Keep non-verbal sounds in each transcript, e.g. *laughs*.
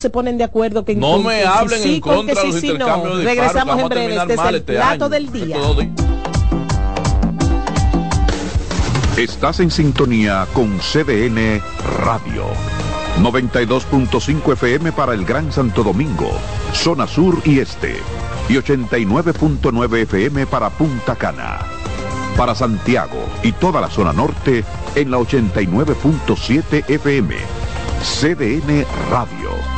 se ponen de acuerdo que no me hablen en contra de los sí, intercambios no. de regresamos en breve este es el este plato año. del día Estás en sintonía con CDN Radio. 92.5 FM para el Gran Santo Domingo, zona sur y este. Y 89.9 FM para Punta Cana. Para Santiago y toda la zona norte en la 89.7 FM. CDN Radio.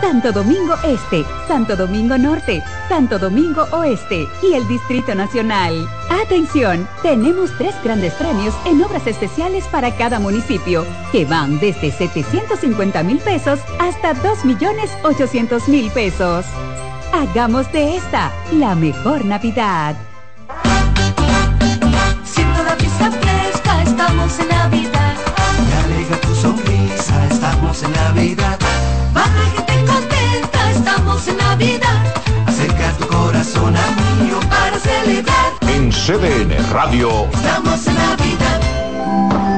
Santo Domingo Este, Santo Domingo Norte, Santo Domingo Oeste y el Distrito Nacional. Atención, tenemos tres grandes premios en obras especiales para cada municipio, que van desde 750 mil pesos hasta 2 millones 800 mil pesos. Hagamos de esta la mejor Navidad. Siento la brisa fresca, estamos en Navidad. Me alegra tu sonrisa, estamos en Navidad. Estamos en Navidad. Acerca tu corazón a mío Para celebrar, En CDN Radio. estamos en Navidad.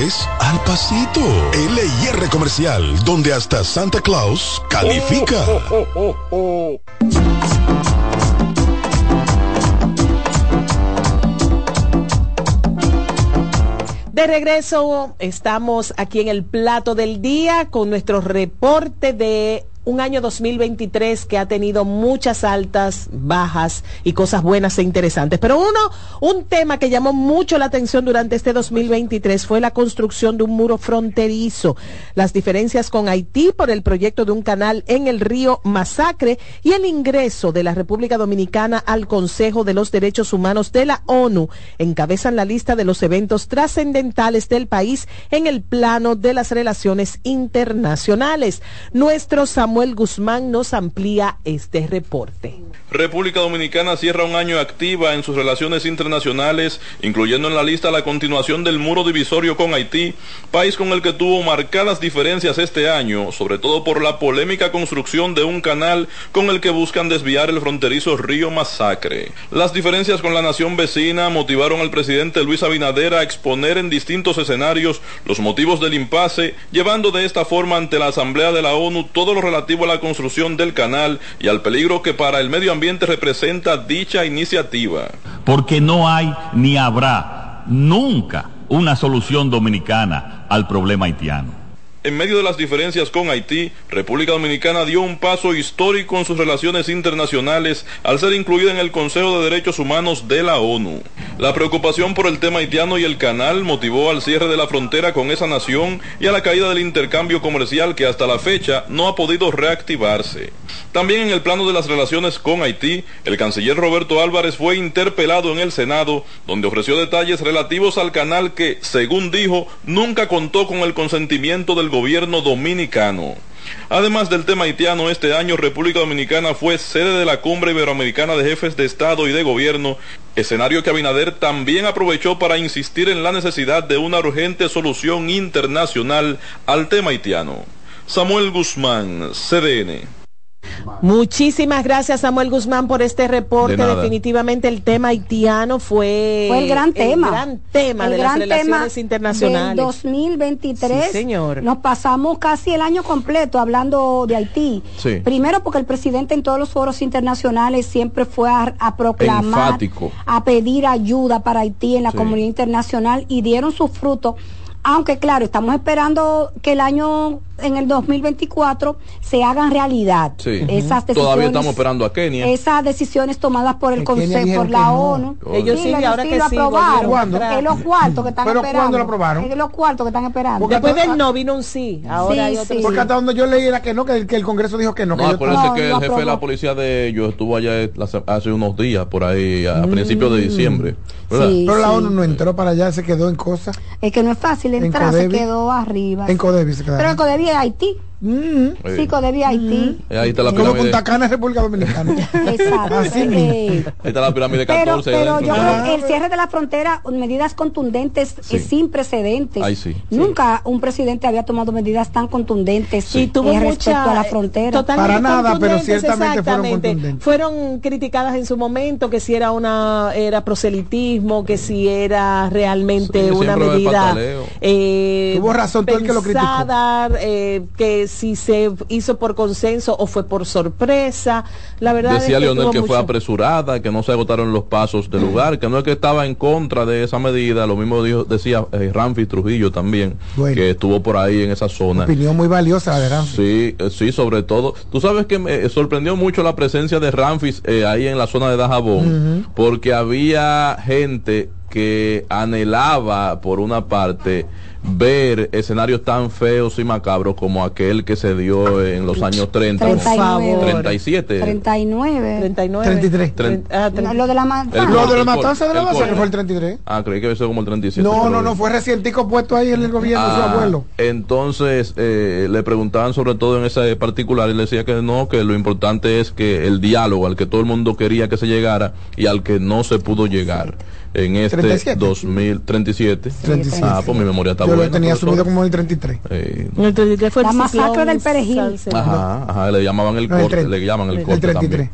al pasito. LIR Comercial, donde hasta Santa Claus califica. De regreso, estamos aquí en el plato del día con nuestro reporte de un año 2023 que ha tenido muchas altas, bajas y cosas buenas e interesantes. Pero uno, un tema que llamó mucho la atención durante este 2023 fue la construcción de un muro fronterizo, las diferencias con Haití por el proyecto de un canal en el río Masacre y el ingreso de la República Dominicana al Consejo de los Derechos Humanos de la ONU encabezan la lista de los eventos trascendentales del país en el plano de las relaciones internacionales. Nuestro Samuel Guzmán nos amplía este reporte. República Dominicana cierra un año activa en sus relaciones internacionales, incluyendo en la lista la continuación del muro divisorio con Haití, país con el que tuvo marcadas diferencias este año, sobre todo por la polémica construcción de un canal con el que buscan desviar el fronterizo río Masacre. Las diferencias con la nación vecina motivaron al presidente Luis Abinader a exponer en distintos escenarios los motivos del impasse, llevando de esta forma ante la Asamblea de la ONU todo lo relativo a la construcción del canal y al peligro que para el medio ambiente representa dicha iniciativa. Porque no hay ni habrá nunca una solución dominicana al problema haitiano. En medio de las diferencias con Haití, República Dominicana dio un paso histórico en sus relaciones internacionales al ser incluida en el Consejo de Derechos Humanos de la ONU. La preocupación por el tema haitiano y el canal motivó al cierre de la frontera con esa nación y a la caída del intercambio comercial que hasta la fecha no ha podido reactivarse. También en el plano de las relaciones con Haití, el canciller Roberto Álvarez fue interpelado en el Senado, donde ofreció detalles relativos al canal que, según dijo, nunca contó con el consentimiento del gobierno dominicano. Además del tema haitiano, este año República Dominicana fue sede de la Cumbre Iberoamericana de Jefes de Estado y de Gobierno, escenario que Abinader también aprovechó para insistir en la necesidad de una urgente solución internacional al tema haitiano. Samuel Guzmán, CDN. Muchísimas gracias Samuel Guzmán por este reporte. Definitivamente el tema haitiano fue, el gran tema, el gran tema de las relaciones internacionales. Del 2023. señor. Nos pasamos casi el año completo hablando de Haití. Primero porque el presidente en todos los foros internacionales siempre fue a, proclamar, a pedir ayuda para Haití en la comunidad internacional y dieron sus frutos. Aunque claro, estamos esperando que el año en el 2024 se hagan realidad Sí. esas decisiones. Todavía estamos esperando a Kenia. Esas decisiones tomadas por el Que Consejo, por la que no. ONU. Ellos sí, le- ahora que lo sí, aprobaron. Es los cuartos que están ¿Pero esperando. cuándo lo aprobaron? Es los cuartos que están esperando. Después del no vino un sí. Ahora Sí, hay otro. Porque hasta donde yo leí era que no, que el, que el Congreso dijo que no. que No, acuérdense No, que el jefe de la policía de ellos estuvo allá hace unos días, por ahí, a Mm. principios de diciembre. Pero la ONU no entró para allá, se quedó en cosas. Es que no es fácil En entrar, se quedó arriba. En Codevi se quedaron. Pero en Codevi Haití. Mm. Sí. Sí, Codevi es Haití. Eh, Ahí está la Como pirámide. Punta Cana es República Dominicana. *laughs* Exacto. Así Eh. Ahí está la pirámide Pero, 14. ahí pero adentro. yo Ah. creo que el cierre de la frontera, medidas contundentes Sí. eh, sin precedentes. Ay, sí. Nunca un presidente había tomado medidas tan contundentes Y tuvo eh, respecto mucha, a la frontera. totalmente Para nada, pero ciertamente fueron exactamente. contundentes. Fueron criticadas en su momento que si era una era proselitismo, que si era realmente Sí, una medida eh, Tuvo razón todo el que lo criticó. eh, que si se hizo por consenso o fue por sorpresa. La verdad Decía es que Leonel que fue apresurada, que no se agotaron los pasos del lugar, que no es que estaba en contra de esa medida, lo mismo dijo, decía eh, Ramfi Trujillo también, Bueno. que estuvo por ahí en esa zona. Opinión muy valiosa la de Ramfi. Sí, eh, sí, sobre todo. Tú sabes que me sorprendió mucho la presencia de Ramfis eh, ahí en la zona de Dajabón, porque había gente que anhelaba, por una parte, ver escenarios tan feos y macabros como aquel que se dio en los años 30, Por 39. favor. 37. 39. 39. 33. Tre- ah, No, tre- lo de la manzana. Lo de la matanza de la masacre fue el 33. Ah, creí que había sido como el 37. No, no, no, fue recientico puesto ahí en el gobierno su Ah, abuelo. Entonces eh, le preguntaban sobre todo en ese particular y le decía que no, que lo importante es que el diálogo al que todo el mundo quería que se llegara y al que no se pudo llegar en este 37. 2037. 37. Ah, pues mi memoria está Yo buena. lo tenía profesor. asumido como el 33. Eh, el 33 fue el La masacre ciclón del Perejil. Ajá, ajá, le llamaban el No, el corte, 30. le llaman el El corte 33. también.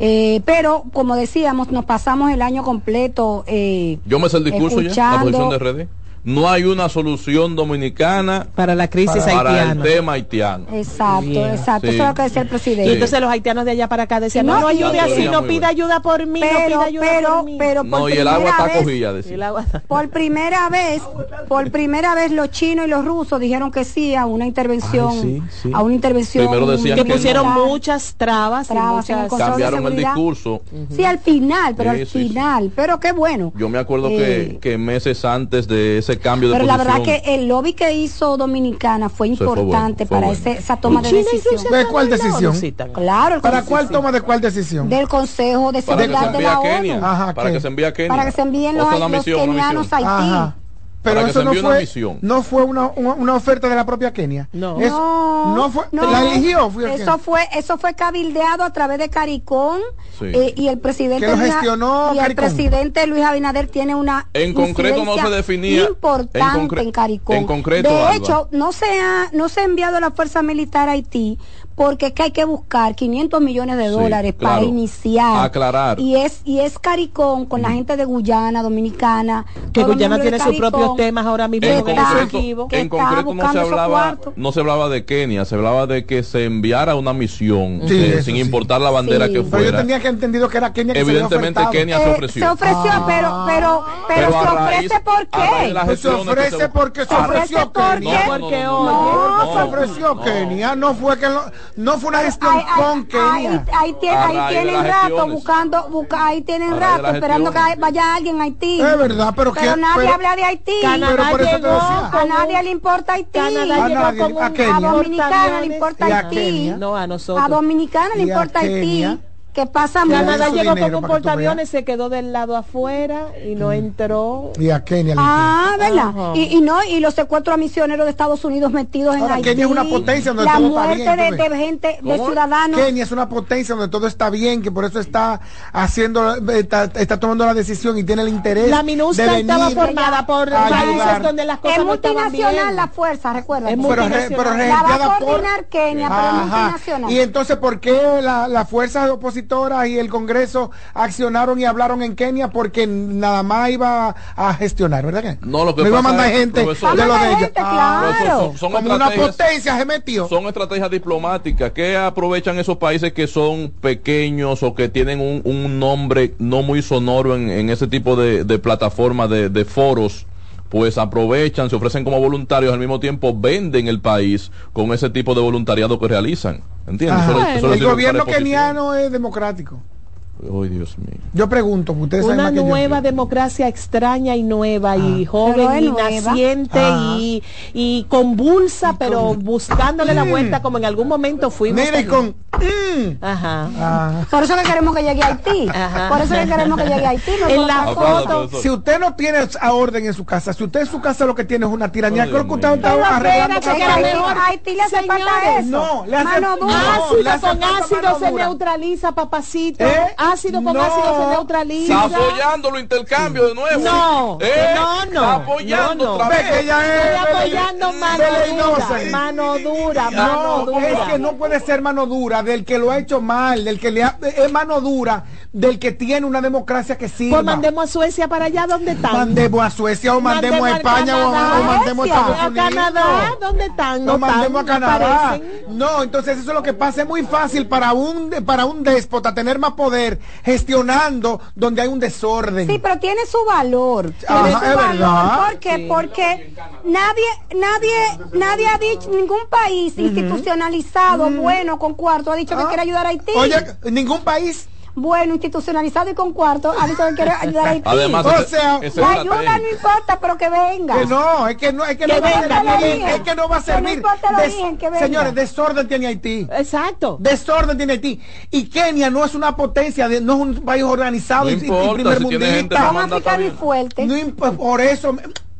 Eh, pero, como decíamos, nos pasamos el año completo. Eh, Yo me sé el discurso ya, la posición de RD. No hay una solución dominicana para la crisis para el haitiana. tema haitiano. Exacto, exacto. Sí. Eso es lo que decía el presidente. Y entonces los haitianos de allá para acá decían, No, no, no ayude así, no pida ayuda por mí, no pero, pida ayuda pero, por mí. pero por No, y el agua primera está vez- cogida, Y decía. el agua- Por primera *laughs* vez, por primera vez los chinos y los rusos dijeron que sí a una intervención, Ay, sí, sí. a una intervención. Primero decían que que pusieron muchas trabas, y Trabas muchas- Cambiaron el discurso. Sí, al final, pero Sí, al sí, sí. final, pero qué bueno. Yo me acuerdo Eh, que, que meses antes de ese cambio de Pero la verdad que el lobby que hizo Dominicana fue Sí, fue bueno, importante fue para bueno. ese- esa toma de China decisión. ¿De cuál decisión? Claro, el ¿Para cuál toma de cuál decisión? Del Consejo de Seguridad de la ONU. Para que se envíe a Kenia. Para que se envíen los, los kenianos a Haití. Ajá. Pero Para que eso no envíe una fue, misión. no fue una, una, una oferta de la propia Kenia. No. Eso- No, no fue, no. la eligió. Fue eso fue eso fue cabildeado a través de Caricón Sí. eh, y el presidente Que lo Luis- gestionó y el presidente Luis Abinader tiene una En concreto no se definía- importante en en, Caricón en concreto, de Alba. hecho no se ha no se ha enviado la fuerza militar a Haití porque es que hay que buscar 500 millones de Sí, dólares para iniciar Aclarar. y es y es Caricón con la gente de Guyana Dominicana Que Guyana tiene sus propios temas ahora mismo En con el está- Esequibo. que en concreto no se hablaba no se hablaba de Kenia, se hablaba de que se enviara una misión Sí, eh, sin sí. importar la bandera Sí. que Pero yo fuera. tenía que entendido que era Kenia que se había Evidentemente ofertado. Kenia se Eh, ofreció. se ofreció, Ah. pero, pero, pero, se ofrece por raíz de qué. Pues se ofrece se- porque se ofreció ¿Ofrece por Kenia. No, se ofreció. Kenia, no fue que lo- no fue una gestión Ahí, ahí- con ahí, ahí ahí tienen rato buscando, busca, ahí tienen rato esperando que vaya alguien a Haití. Es verdad, pero Pero que- nadie pero- habla de Haití. Canadá Pero por eso te llegó decía. a nadie le importa Haití. Canadá A llegó nadie, a. A Dominicana le importa Haití. No, a nosotros. A Dominicana le importa Haití. Que pasa Canadá Su llegó con un portaaviones, se quedó del lado afuera y no entró. Y a Kenia. le Ah, ¿verdad? Y, y no, y los secuestros a misioneros de Estados Unidos metidos en Ahora, Haití. Kenia es una potencia donde La todo está muerte bien, de, de gente, de ¿Cómo? ciudadanos. Kenia es una potencia donde todo está bien, que por eso está haciendo, está, está tomando la decisión y tiene el interés. La de MINUSCA venir estaba formada por países donde las cosas Es no estaban multinacional bien. la fuerza, recuerda. Es Pero, re- multinacional. pero La va a por- coordinar Kenia, pero es Ajá. multinacional. Y entonces, ¿por qué la- las fuerzas opositoras y el Congreso accionaron y hablaron en Kenia? Porque nada más iba a gestionar, ¿verdad que? No, lo que iba a mandar es, gente profesor- de lo de Mandar ella. gente, Ah, Pero claro. son- son como una estrategias- potencia se metió. Son estrategias diplomáticas que aprovechan esos países que son pequeños o que tienen un, un nombre no muy sonoro en, en ese tipo de, de plataformas, de, de foros, pues aprovechan, se ofrecen como voluntarios, al mismo tiempo venden el país con ese tipo de voluntariado que realizan. ¿Entiendes? el gobierno keniano es democrático. Oh, Dios mío. Yo pregunto, ustedes Una nueva democracia extraña y nueva y ah. joven y naciente ah. y, y, convulsa, pero buscándole la vuelta como en algún momento fuimos. Mire, con... Mm. Ajá. Ah. Por eso que queremos que llegue a Haití. Por eso que queremos que llegue a Haití. en la foto. Si usted no tiene a orden en su casa, si usted en su casa lo que tiene es una tiranía, creo que usted está arreglando. Haití le hace falta eso. No, le hace Ácido con ácido se neutraliza, papacito. ¿Eh? Ácido con ácido se neutraliza. Está apoyando los intercambios de nuevo. No, ¿Eh? no, no. Está apoyando no, otra vez. Está apoyando mano dura, mano dura, mano dura. Es que no puede ser mano dura del que lo ha hecho mal, del que le ha, es mano dura del que tiene una democracia que sirva. Pues mandemos a Suecia para allá donde están. Mandemos a Suecia o mandemos, a España o, mandemos a Estados Unidos. A Canadá, ¿dónde están? No, mandemos a Canadá. No, entonces eso es lo que pasa. Es muy fácil para un para un déspota tener más poder gestionando donde hay un desorden. Sí, pero tiene su valor. Tiene su valor. Verdad. ¿Por qué? Porque nadie, nadie, nadie ha dicho, ningún país institucionalizado, bueno, con cuarto, ha dicho que ah. quiere ayudar a Haití. Oye, ningún país bueno, institucionalizado y con cuarto, a dicho que quiere *laughs* ayudar a Haití. Además, o sea, la ayuda no importa, pero que venga. Que no, es que no, es que, no, va a servir, es que no va a servir. señores, desorden tiene Haití. Exacto. Desorden tiene Haití. Y Kenia no es una potencia, de, no es un país organizado y, primer si mundista. Y fuertes. No, por eso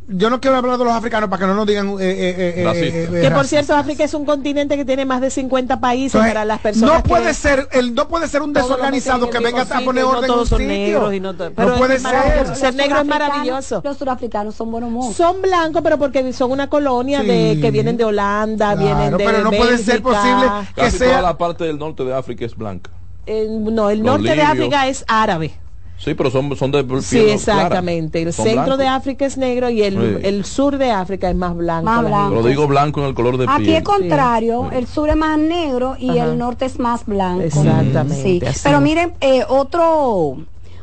yo no quiero hablar de los africanos para que no nos digan eh, eh, eh, que por cierto África es un continente que tiene más de 50 países para las personas no puede ser el no puede ser un desorganizado que venga a poner orden en un sitio. no, pero puede ser. Ser negro es maravilloso los surafricanos son buenos son blancos pero porque son una colonia de que vienen de Holanda vienen de pero no puede ser posible que sea toda la parte del norte de África es blanca. No el norte de África es árabe Sí, pero son, son de Sí, exactamente. El centro de África es negro y el, el, sur de África es más blanco. Más blanco. Lo digo blanco en el color de piel. Aquí es contrario, el sur es más negro y el norte es más blanco. Exactamente. Sí. Pero miren, eh, otro,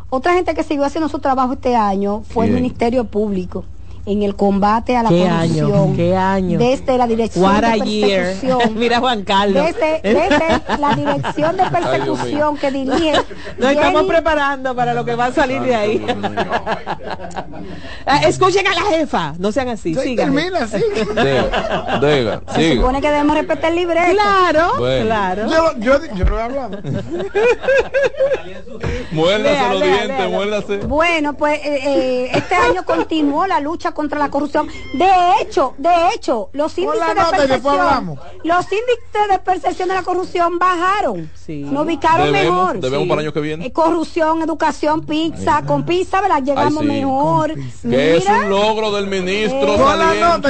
otra gente que siguió haciendo su trabajo este año fue el Ministerio Público en el combate a la ¿Qué corrupción. Año? ¿Qué año? Desde la dirección de persecución. *laughs* Mira Juan Carlos. Desde, desde la dirección de *laughs* persecución que dirige. Nos estamos preparando para lo que va a salir de ahí. *laughs* Ah, escuchen a la jefa, no sean así. Sí, termina, sí. Se supone que debemos respetar el libreto. Claro, claro. Yo, yo, yo no he hablado. muérdase los dientes, muérdase. Bueno, pues eh, eh, este año continuó la lucha contra la corrupción. De hecho, de hecho, los índices de percepción, los índices de percepción de la corrupción bajaron. Sí. Nos ubicaron mejor. Debemos para el año que viene. Eh, corrupción, educación, pizza, con pizza, ¿verdad? Llegamos mejor. Que es un logro del ministro saliente.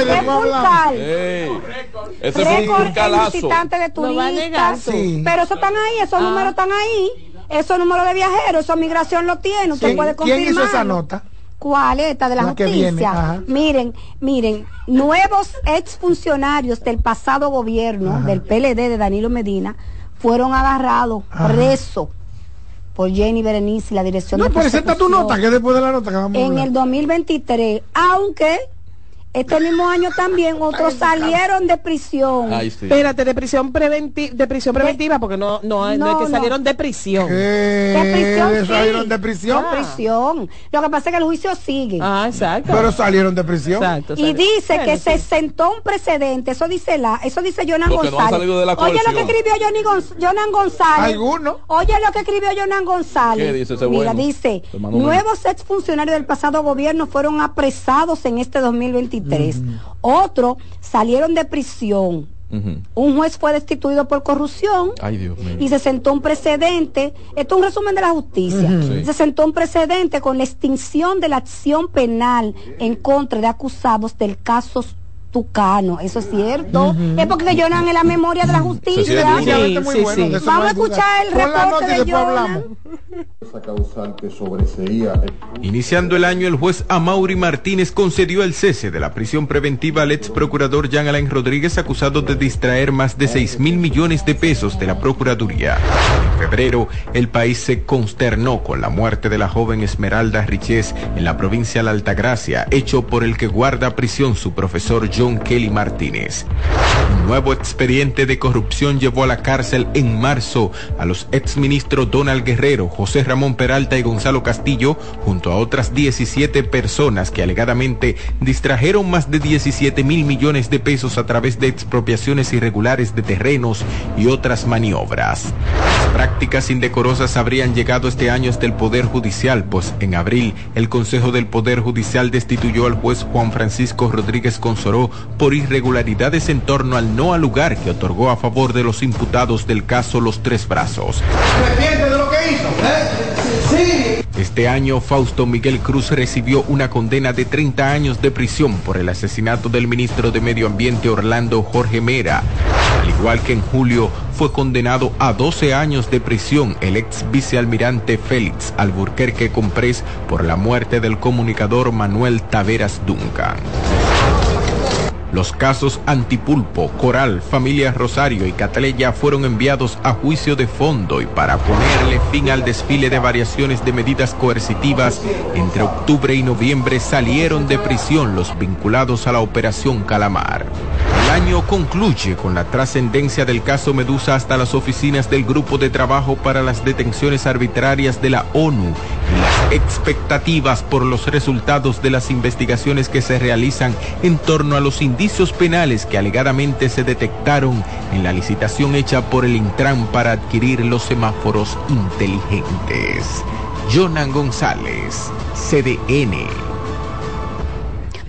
Ese fue un calazo. de turistas. Pero eso están ahí, esos ah. números están ahí. Esos números de viajeros, esa migración lo tiene, usted puede confirmar. ¿Quién hizo esa nota? ¿Cuál esta de la, justicia? Miren, miren, nuevos exfuncionarios del pasado gobierno, del PLD de Danilo Medina, fueron agarrados, presos por Jenny Berenice y la dirección no, de presenta tu nota, que después de la nota que vamos En el 2023, aunque este mismo año también otros salieron de prisión. Espérate, de prisión preventiva, de prisión preventiva, porque no, no, no, es que salieron de prisión. De prisión. ¿Salieron de prisión? De prisión. Lo que pasa es que el juicio sigue. Ah, exacto. Pero salieron de prisión. Exacto, y dice que se sentó un precedente, eso dice la, eso dice Jonan González. Oye lo que escribió Jonan González. ¿Alguno? Oye lo que escribió Jonan González. ¿Qué dice ese Mira, dice, nuevos exfuncionarios del pasado gobierno fueron apresados en este 2023 otros salieron de prisión. Un juez fue destituido por corrupción. Y se sentó un precedente. Esto es un resumen de la justicia. Se sentó un precedente con la extinción de la acción penal en contra de acusados del caso Tucano, eso es cierto. Es porque Jonan en la memoria de la justicia. Vamos a escuchar el reporte de Jonan. Iniciando el año, el juez Amaury Martínez concedió el cese de la prisión preventiva al ex procurador Jean Alain Rodríguez acusado de distraer más de 6 mil millones de pesos de la Procuraduría. En febrero, el país se consternó con la muerte de la joven Esmeralda Riches en la provincia de la Altagracia, hecho por el que guarda prisión su profesor John Kelly Martínez. Un nuevo expediente de corrupción llevó a la cárcel en marzo a los exministros Donald Guerrero, José Ramón Peralta y Gonzalo Castillo, junto a otras 17 personas que alegadamente distrajeron más de 17 mil millones de pesos a través de expropiaciones irregulares de terrenos y otras maniobras. Las prácticas indecorosas habrían llegado este año hasta el Poder Judicial, pues en abril el Consejo del Poder Judicial destituyó al juez Juan Francisco Rodríguez Consoró por irregularidades en torno al no al lugar que otorgó a favor de los imputados del caso Los Tres Brazos. de lo que hizo? ¿eh? Este año, Fausto Miguel Cruz recibió una condena de 30 años de prisión por el asesinato del ministro de Medio Ambiente Orlando Jorge Mera. Al igual que en julio, fue condenado a 12 años de prisión el ex vicealmirante Félix Alburquerque Comprés por la muerte del comunicador Manuel Taveras Duncan. Los casos Antipulpo, Coral, Familia Rosario y Cataleya fueron enviados a juicio de fondo y para ponerle fin al desfile de variaciones de medidas coercitivas, entre octubre y noviembre salieron de prisión los vinculados a la Operación Calamar. El año concluye con la trascendencia del caso Medusa hasta las oficinas del Grupo de Trabajo para las Detenciones Arbitrarias de la ONU las expectativas por los resultados de las investigaciones que se realizan en torno a los indicios penales que alegadamente se detectaron en la licitación hecha por el Intran para adquirir los semáforos inteligentes. Jonan González, CDN.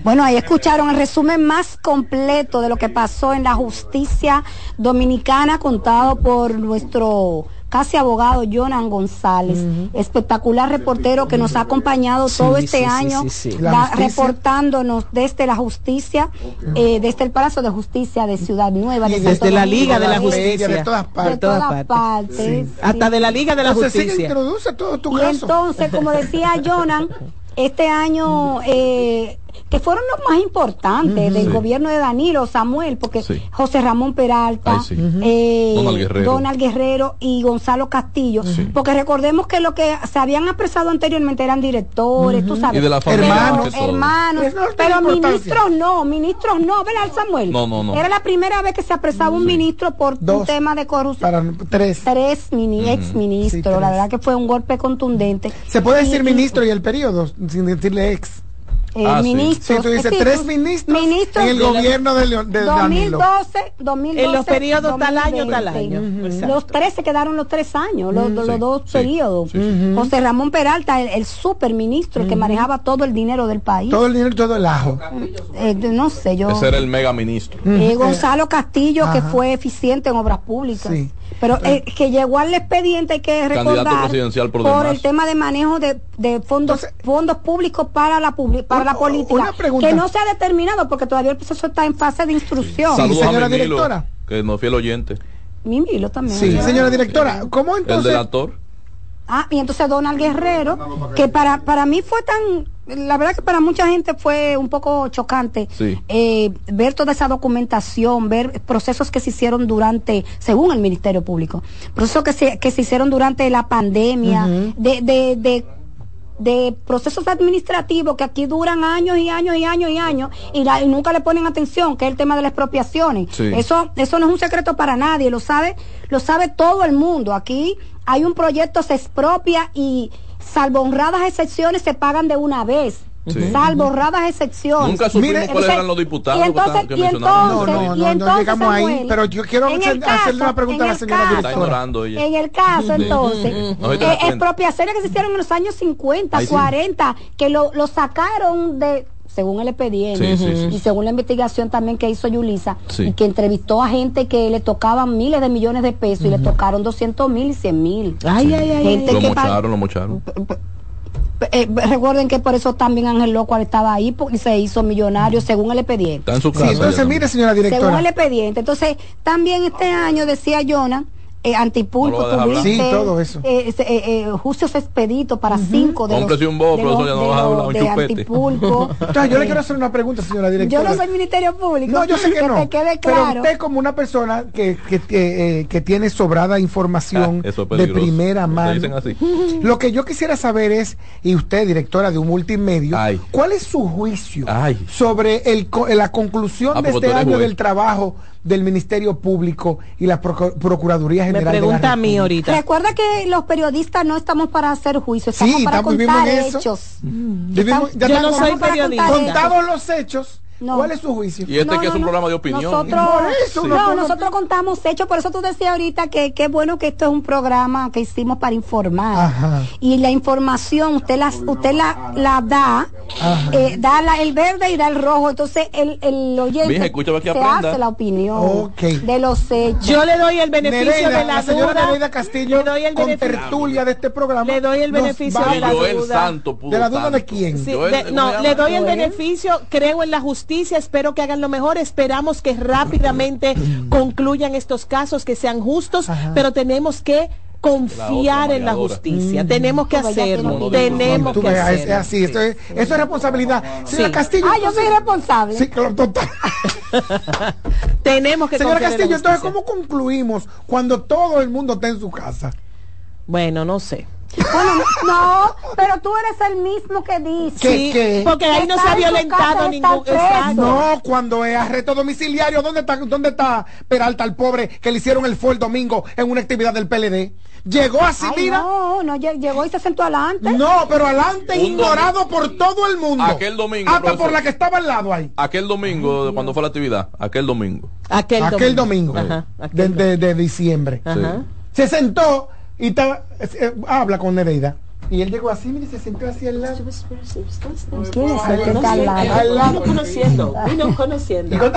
Bueno, ahí escucharon el resumen más completo de lo que pasó en la justicia dominicana contado por nuestro casi abogado Jonan González, espectacular reportero que nos ha acompañado todo este año reportándonos desde la justicia, eh, desde el Palacio de Justicia de Ciudad Nueva. desde la Liga de la Justicia. De todas partes. De todas partes. Hasta de la Liga de la Justicia. introduce todo tu y entonces, como decía Jonan, este año eh, que fueron los más importantes del gobierno de Danilo, Samuel, porque José Ramón Peralta, eh, Donald, Guerrero. y Gonzalo Castillo, porque recordemos que lo que se habían apresado anteriormente eran directores, tú sabes, hermanos, hermanos, pero ministros no, ministros no, ¿verdad, Samuel? No, no, no. Era la primera vez que se apresaba un ministro por un tema de corrupción. Para tres. Tres ex ministros, la verdad que fue un golpe contundente. Se puede decir ministro y el periodo, sin decirle ex. Eh, ah, ministros. Sí. tú dices tres ministros, en el gobierno de, de 2012, 2012, En los periodos tal año, tal año. Los tres se quedaron los tres años, los, los dos periodos. José Ramón Peralta, el, el super ministro, el que manejaba todo el dinero del país. Todo el dinero, todo el ajo. Eh, no sé, yo. Ese era el mega ministro. Eh, Gonzalo Castillo, que fue eficiente en obras públicas. Sí. Pero eh, que llegó al expediente hay que recordar por, el tema de manejo de, de fondos fondos públicos para la para la política que no se ha determinado porque todavía el proceso está en fase de instrucción. Saludos señora directora. Que no fiel oyente. Mi Milo también. Sí, señora directora, ¿cómo entonces? El delator. Ah, y entonces Donald Guerrero, que para, para mí fue tan, la verdad que para mucha gente fue un poco chocante eh, ver toda esa documentación, ver procesos que se hicieron durante, según el Ministerio Público, procesos que se, que se hicieron durante la pandemia, de, de, de de procesos administrativos que aquí duran años y años y años y años y, nunca le ponen atención, que es el tema de las expropiaciones. Eso, eso no es un secreto para nadie, lo sabe, lo sabe todo el mundo. Aquí hay un proyecto, se expropia y salvo honradas excepciones se pagan de una vez. Salvo honradas excepciones. Nunca supimos cuáles eran los diputados y entonces, que, y entonces, no, no, no, llegamos ahí, pero yo quiero hacerle una pregunta a la señora directora. En el caso, entonces, eh, expropiaciones que se hicieron en los años 50, 40, que lo, lo sacaron de según el expediente y según la investigación también que hizo Yulisa, y que entrevistó a gente que le tocaban miles de millones de pesos y le tocaron 200 mil y 100 mil. Ay, ay, ay. Gente lo mocharon, lo mocharon. Eh, recuerden que por eso también Ángel Loco estaba ahí porque se hizo millonario según el expediente. Está en su casa. entonces, mire, señora directora. Según el expediente. Entonces, también este año decía Jonah eh, antipulpo, no tuviste sí, todo eso. Eh, eh, eh, juicios expeditos para uh -huh. cinco de Cómprese los, un bobo, profesor, ya no vas a hablar un de chupete. antipulpo. *laughs* Entonces, yo le quiero hacer una pregunta, señora directora. Yo no soy Ministerio Público. No, yo sé que, que no. te quede claro. Pero usted como una persona que, que, que, que tiene sobrada información ah, de primera mano. Así. *laughs* Lo que yo quisiera saber es, y usted, directora de un multimedio, Ay. ¿cuál es su juicio Ay. sobre el, la conclusión Ah, de este año juez. del trabajo del Ministerio Público y la Procu- Procuraduría Me General de la pregunta a mí ahorita. Recuerda que los periodistas no estamos para hacer juicios, estamos Sí, para contar en eso. hechos. Vivimos- ya Yo no soy periodista. contar Contados los hechos, No. ¿cuál es su juicio? Y este No, que es un no. programa de opinión. Nosotros, Por eso, no, no, no, nosotros contamos hechos, por eso tú decías ahorita que qué bueno que esto es un programa que hicimos para informar. Ajá. Y la información usted la, usted la, la da, eh, da la- el verde y da el rojo, entonces el, el oyente Mija, escúchame que se aprenda. hace la opinión de los hechos. Yo le doy el beneficio Nereida, de la, la señora duda. Nereida Castillo, le doy el con beneficio. tertulia de este programa. Le doy el beneficio de la duda. Santo pudo ¿De la duda de quién? Sí, Joel- de- ¿cómo no, le doy el beneficio, creo en la justicia, espero que hagan lo mejor, esperamos que rápidamente *clears throat* concluyan estos casos, que sean justos, pero tenemos que confiar en la justicia, tenemos que hacerlo, tenemos que veas, es, hacerlo. es así, esto es, esto es responsabilidad. Señora Sí. Castillo. Ah, yo soy responsable. Sí, claro, total. *laughs* Tenemos que Señora la Castillo, entonces, justicia. ¿cómo concluimos cuando todo el mundo está en su casa? Bueno, no sé. Bueno, no, pero tú eres el mismo que dice. ¿Qué, Sí, qué? porque ahí no se ha violentado ningún. No, cuando es arresto domiciliario, ¿dónde está, ¿dónde está Peralta, el pobre, que le hicieron el fue el domingo en una actividad del PLD? Llegó así, Ay, mira. no, no, lle- llegó y se sentó adelante. No, pero adelante, Un ignorado por todo el mundo. Aquel domingo, Hasta profesor. por la que estaba al lado ahí. Aquel domingo, de cuando fue la actividad, aquel domingo. Aquel, Aquel domingo, Ajá, de, aquel de- de diciembre. Ajá. Se sentó y estaba, eh, habla con Nereida. Y él llegó así, mire, se sentó así al lado. ¿Quién es el que está al lado? al lado. Conociendo, vino conociendo.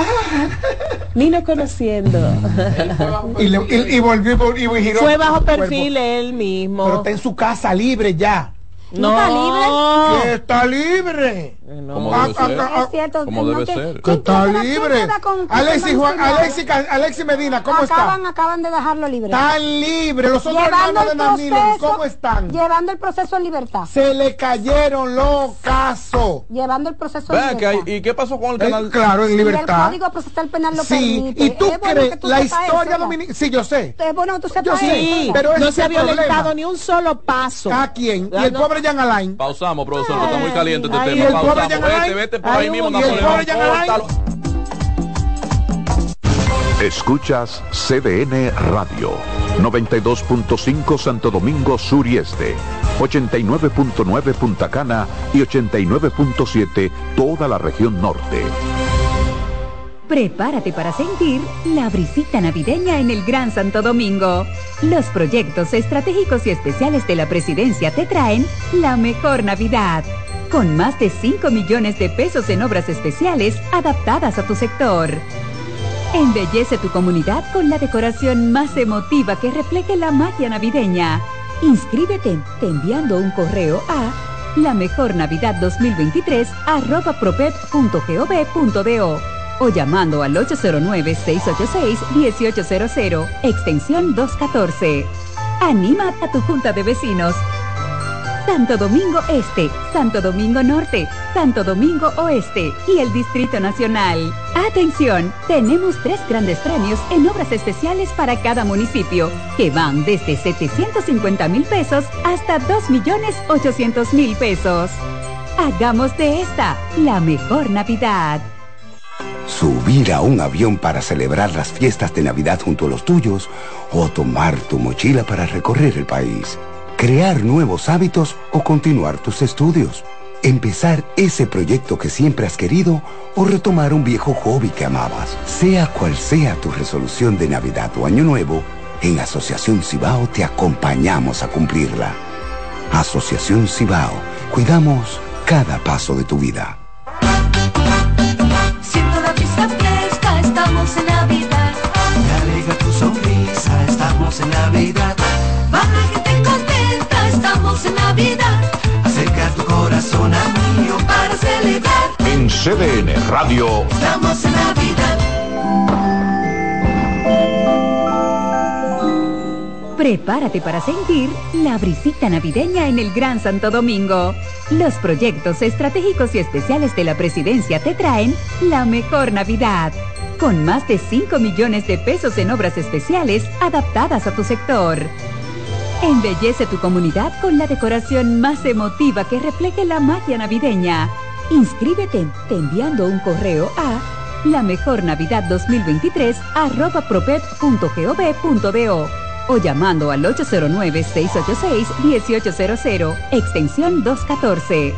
Vino conociendo. *laughs* y le- y- y volvió y giró. Fue bajo perfil él mismo. Pero está en su casa libre ya. ¿No está libre? Que está libre. Como Ah, debe ah, ser. ah, Es cierto. Como no debe ser. Que ¿Quién está libre. Fernando Juan- Ca- Alexis Medina, ¿cómo acaban, está? acaban de dejarlo libre. Está libre. Los otros llevando hermanos de Danilo, proceso, ¿cómo están? Llevando el proceso en libertad. Se le cayeron los casos. Llevando el proceso en Vean que hay- libertad. ¿y qué pasó con el Eh, canal? claro, en Y el libertad. Código Procesal Penal lo Sí, permite. y tú Es bueno crees tú la historia dominicana. Sí, yo sé. Es bueno que tú sepas Yo sé, pero no se ha violentado ni un solo paso. ¿A quién? Y Ah, el no. pobre Jan Alain. Pausamos, profesor, está muy caliente este tema. Pobre Vete, por ahí mismo. Escuchas CDN Radio, 92.5 Santo Domingo Sur y Este, 89.9 Punta Cana y 89.7 toda la región norte. Prepárate para sentir la brisita navideña en el Gran Santo Domingo. Los proyectos estratégicos y especiales de la presidencia te traen la mejor Navidad. Con más de 5 millones de pesos en obras especiales adaptadas a tu sector. Embellece tu comunidad con la decoración más emotiva que refleje la magia navideña. Inscríbete te enviando un correo a la mejor navidad 2023 arroba propet.gov.do o llamando al 809-686-1800, extensión 214. Anima a tu junta de vecinos. Santo Domingo Este, Santo Domingo Norte, Santo Domingo Oeste y el Distrito Nacional. Atención, tenemos tres grandes premios en obras especiales para cada municipio, que van desde 750 mil pesos hasta 2 millones 800 mil pesos. Hagamos de esta la mejor Navidad. Subir a un avión para celebrar las fiestas de Navidad junto a los tuyos o tomar tu mochila para recorrer el país. Crear nuevos hábitos o continuar tus estudios. Empezar ese proyecto que siempre has querido o retomar un viejo hobby que amabas. Sea cual sea tu resolución de Navidad o Año Nuevo, en Asociación Cibao te acompañamos a cumplirla. Asociación Cibao, cuidamos cada paso de tu vida. Siento la fiesta fresca, estamos en Navidad. Me alegra tu sonrisa, estamos en Navidad. Estamos en Navidad. Acerca tu corazón a mío Para celebrar, En CDN Radio, estamos en Navidad. Prepárate para sentir la brisita navideña en el Gran Santo Domingo. Los proyectos estratégicos y especiales de la presidencia te traen la mejor Navidad. Con más de 5 millones de pesos en obras especiales adaptadas a tu sector. Embellece tu comunidad con la decoración más emotiva que refleje la magia navideña. Inscríbete enviando un correo a la mejor Navidad 2023 arroba propet.gov.do o llamando al 809-686-1800, extensión 214.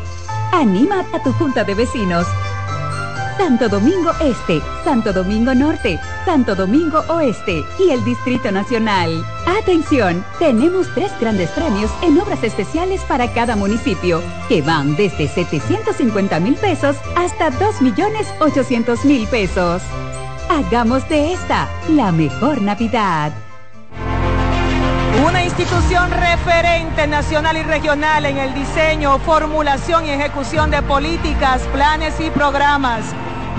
Anima a tu junta de vecinos. Santo Domingo Este, Santo Domingo Norte, Santo Domingo Oeste y el Distrito Nacional. Atención, tenemos tres grandes premios en obras especiales para cada municipio, que van desde 750 mil pesos hasta 2 millones 800 mil pesos. Hagamos de esta la mejor Navidad. Una institución referente nacional y regional en el diseño, formulación y ejecución de políticas, planes y programas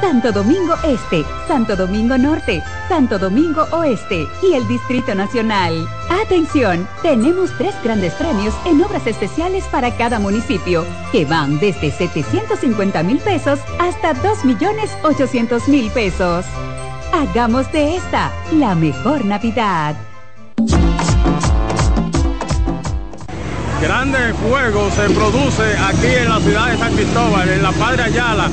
Santo Domingo Este, Santo Domingo Norte, Santo Domingo Oeste y el Distrito Nacional. Atención, tenemos tres grandes premios en obras especiales para cada municipio, que van desde 750 mil pesos hasta 2 millones 800 mil pesos. Hagamos de esta la mejor Navidad. Grande fuego se produce aquí en la ciudad de San Cristóbal, en la Padre Ayala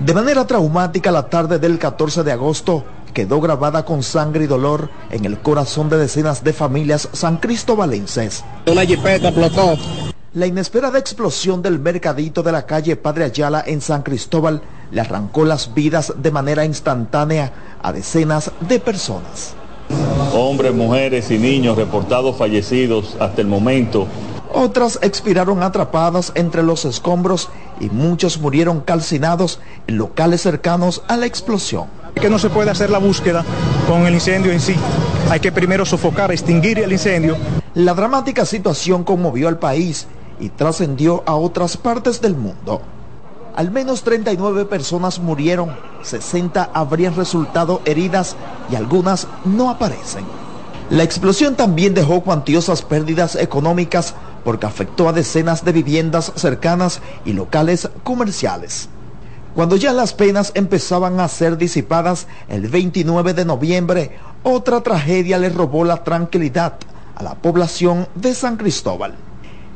de manera traumática, la tarde del 14 de agosto quedó grabada con sangre y dolor en el corazón de decenas de familias san cristobalenses. Una jipeta explotó. La inesperada explosión del mercadito de la calle Padre Ayala en San Cristóbal le arrancó las vidas de manera instantánea a decenas de personas. Hombres, mujeres y niños reportados fallecidos hasta el momento otras expiraron atrapadas entre los escombros y muchos murieron calcinados en locales cercanos a la explosión. Que no se puede hacer la búsqueda con el incendio en sí. Hay que primero sofocar, extinguir el incendio. La dramática situación conmovió al país y trascendió a otras partes del mundo. Al menos 39 personas murieron, 60 habrían resultado heridas y algunas no aparecen. La explosión también dejó cuantiosas pérdidas económicas porque afectó a decenas de viviendas cercanas y locales comerciales. Cuando ya las penas empezaban a ser disipadas, el 29 de noviembre, otra tragedia le robó la tranquilidad a la población de San Cristóbal.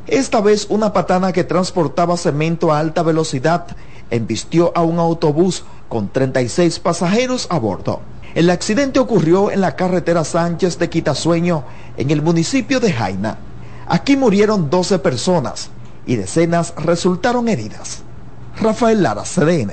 Esta vez una patana que transportaba cemento a alta velocidad embistió a un autobús con 36 pasajeros a bordo. El accidente ocurrió en la carretera Sánchez de Quitasueño, en el municipio de Jaina. Aquí murieron 12 personas y decenas resultaron heridas. Rafael Lara, CDN.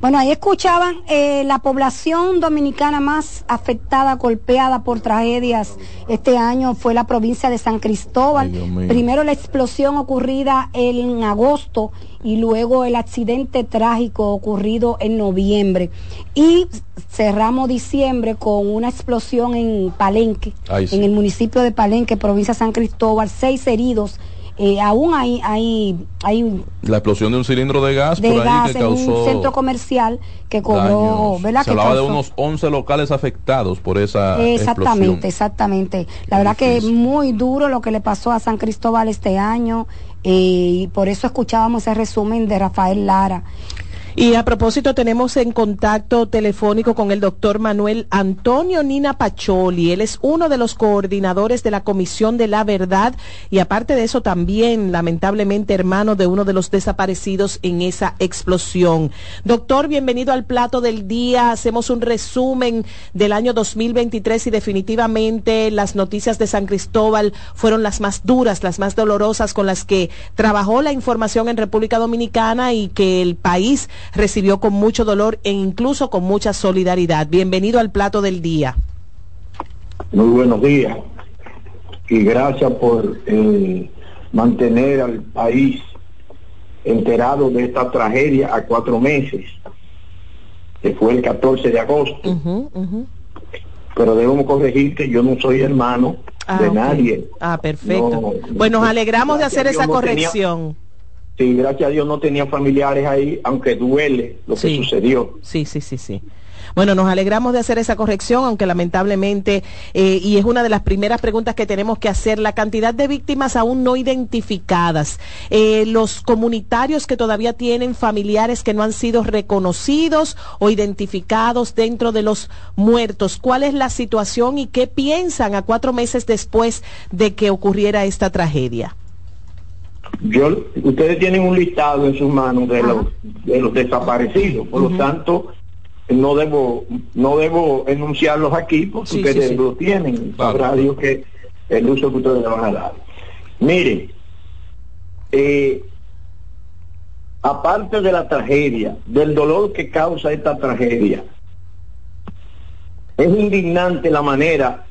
Bueno, ahí escuchaban eh, la población dominicana más afectada, golpeada por tragedias este año fue la provincia de San Cristóbal. Primero la explosión ocurrida en agosto y luego el accidente trágico ocurrido en noviembre. Y cerramos diciembre con una explosión en Palenque, en el municipio de Palenque, provincia de San Cristóbal, seis heridos. Eh, aún hay, hay, hay la explosión de un cilindro de gas por ahí que causó un centro comercial que cobró, ¿verdad? Se hablaba de unos 11 locales afectados por esa Exactamente, exactamente. La verdad que es muy duro lo que le pasó a San Cristóbal este año eh, y por eso escuchábamos ese resumen de Rafael Lara. Y a propósito, tenemos en contacto telefónico con el doctor Manuel Antonio Nina Pacholi. Él es uno de los coordinadores de la Comisión de la Verdad y aparte de eso también, lamentablemente, hermano de uno de los desaparecidos en esa explosión. Doctor, bienvenido al plato del día. Hacemos un resumen del año 2023 y definitivamente las noticias de San Cristóbal fueron las más duras, las más dolorosas con las que trabajó la información en República Dominicana y que el país recibió con mucho dolor e incluso con mucha solidaridad. Bienvenido al plato del día. Muy buenos días y gracias por eh, mantener al país enterado de esta tragedia a cuatro meses, que fue el 14 de agosto. Pero debemos corregir que yo no soy hermano ah, de nadie. Ah, perfecto. pues nos alegramos de hacer esa corrección. Sí, gracias a Dios no tenía familiares ahí, aunque duele lo que sucedió. Sí, sí, sí, sí. Bueno, nos alegramos de hacer esa corrección, aunque lamentablemente, eh, y es una de las primeras preguntas que tenemos que hacer, la cantidad de víctimas aún no identificadas, eh, los comunitarios que todavía tienen familiares que no han sido reconocidos o identificados dentro de los muertos, ¿cuál es la situación y qué piensan a cuatro meses después de que ocurriera esta tragedia? Yo, ustedes tienen un listado en sus manos de los, de los desaparecidos, por lo tanto no debo no debo enunciarlos aquí porque ustedes lo tienen, sabrá Dios que el uso que ustedes le van a dar. Miren, eh, aparte de la tragedia, del dolor que causa esta tragedia, es indignante la manera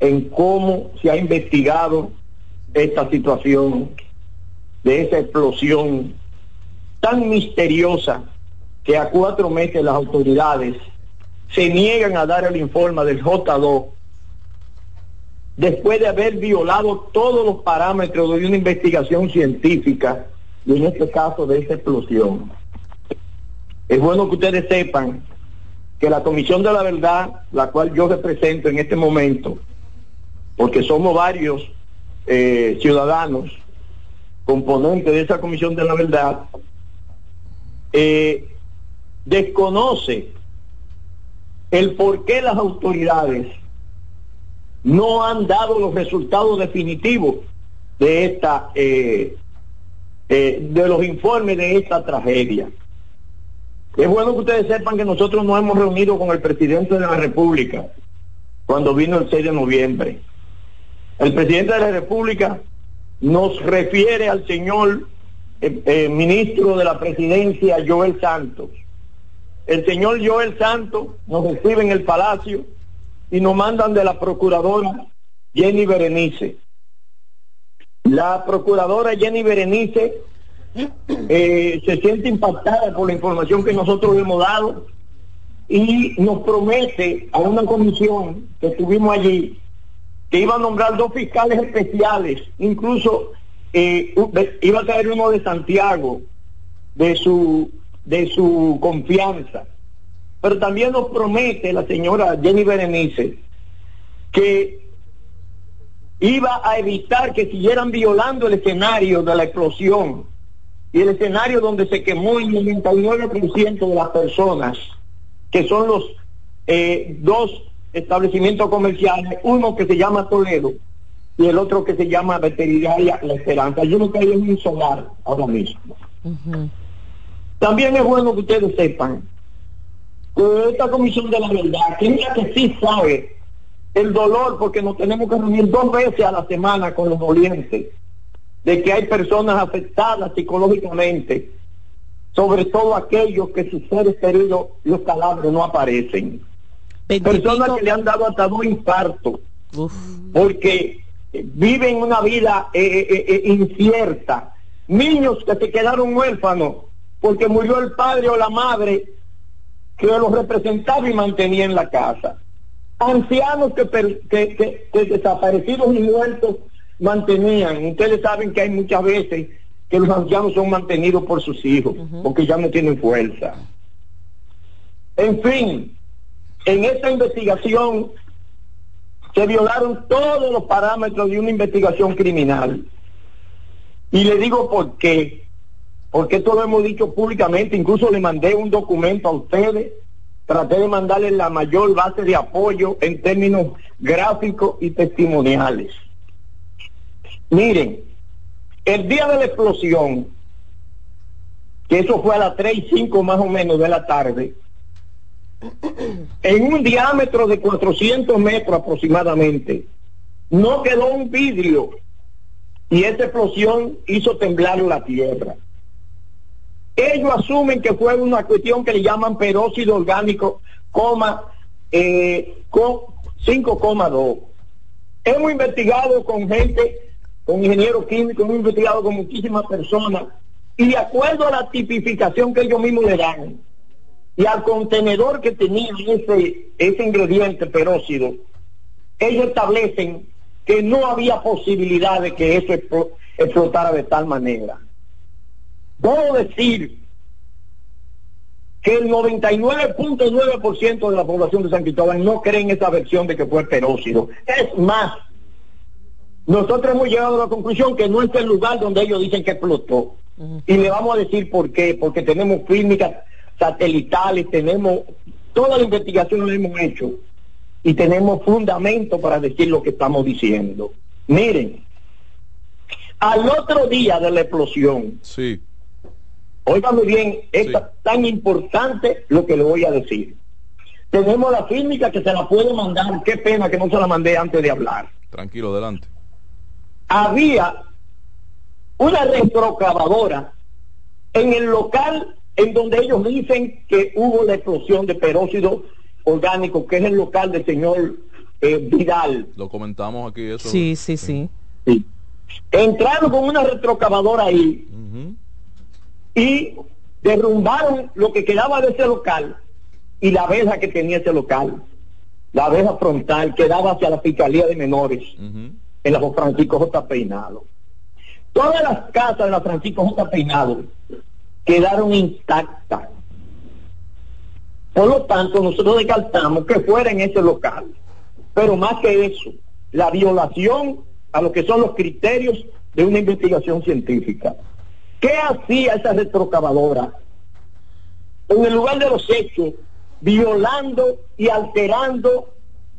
en cómo se ha investigado esta situación de esa explosión tan misteriosa que a cuatro meses las autoridades se niegan a dar el informe del J2 después de haber violado todos los parámetros de una investigación científica y en este caso de esa explosión. Es bueno que ustedes sepan que la Comisión de la Verdad, la cual yo represento en este momento, porque somos varios eh, ciudadanos componente de esa Comisión de la Verdad, eh, desconoce el por qué las autoridades no han dado los resultados definitivos de esta eh, eh, de los informes de esta tragedia. Es bueno que ustedes sepan que nosotros nos hemos reunido con el presidente de la República cuando vino el 6 de noviembre. El presidente de la República nos refiere al señor eh, eh, ministro de la presidencia, Joel Santos. El señor Joel Santos nos recibe en el palacio y nos mandan de la procuradora Jenny Berenice. La procuradora Jenny Berenice eh, se siente impactada por la información que nosotros hemos dado y nos promete a una comisión que estuvimos allí que iba a nombrar dos fiscales especiales, incluso eh, iba a caer uno de Santiago, de su, de su confianza. Pero también nos promete la señora Jenny Berenice que iba a evitar que siguieran violando el escenario de la explosión y el escenario donde se quemó el 99% de las personas, que son los eh, dos establecimientos comerciales, uno que se llama Toledo y el otro que se llama Veterinaria La Esperanza. Yo no caí en un solar ahora mismo. También es bueno que ustedes sepan que esta comisión de la verdad, que es que sí sabe el dolor, porque nos tenemos que reunir dos veces a la semana con los dolientes, de que hay personas afectadas psicológicamente, sobre todo aquellos que sus seres queridos, los calabres no aparecen. Personas que le han dado hasta dos infartos. Porque viven una vida eh, eh, eh, incierta. Niños que se quedaron huérfanos porque murió el padre o la madre que los representaba y mantenía en la casa. Ancianos que, que, desaparecidos y muertos mantenían. Ustedes saben que hay muchas veces que los ancianos son mantenidos por sus hijos, porque ya no tienen fuerza. En fin, en esta investigación se violaron todos los parámetros de una investigación criminal. Y le digo por qué. Porque esto lo hemos dicho públicamente, incluso le mandé un documento a ustedes, traté de mandarle la mayor base de apoyo en términos gráficos y testimoniales. Miren, el día de la explosión, que eso fue a las 3 y 5 más o menos de la tarde, en un diámetro de 400 metros aproximadamente, no quedó un vidrio y esa explosión hizo temblar la tierra. Ellos asumen que fue una cuestión que le llaman peróxido orgánico, coma, eh, 5,2. Hemos investigado con gente con ingenieros químicos, hemos investigado con muchísimas personas y de acuerdo a la tipificación que ellos mismos le dan y al contenedor que tenía ese, ese ingrediente peróxido, ellos establecen que no había posibilidad de que eso explotara de tal manera. Puedo decir que el 99.9% de la población de San Cristóbal no cree en esa versión de que fue peróxido. Es más, nosotros hemos llegado a la conclusión que no es el lugar donde ellos dicen que explotó. Y le vamos a decir por qué, porque tenemos clínicas satelitales, tenemos toda la investigación la hemos hecho y tenemos fundamento para decir lo que estamos diciendo. Miren, al otro día de la explosión, sí. muy bien, es tan importante lo que le voy a decir. Tenemos la clínica que se la puedo mandar, qué pena que no se la mandé antes de hablar. Tranquilo, adelante había una retrocavadora en el local en donde ellos dicen que hubo la explosión de peróxido orgánico, que es el local del señor eh, Vidal. Lo comentamos aquí eso. Sí, sí, sí. Entraron con una retrocavadora ahí y derrumbaron lo que quedaba de ese local y la abeja que tenía ese local. La abeja frontal quedaba hacia la Fiscalía de Menores en la Francisco J. Peinado. Todas las casas de la Francisco J. Peinado quedaron intactas. Por lo tanto, nosotros descartamos que fuera en ese local. Pero más que eso, la violación a lo que son los criterios de una investigación científica. ¿Qué hacía esa retrocavadora? En el lugar de los hechos, violando y alterando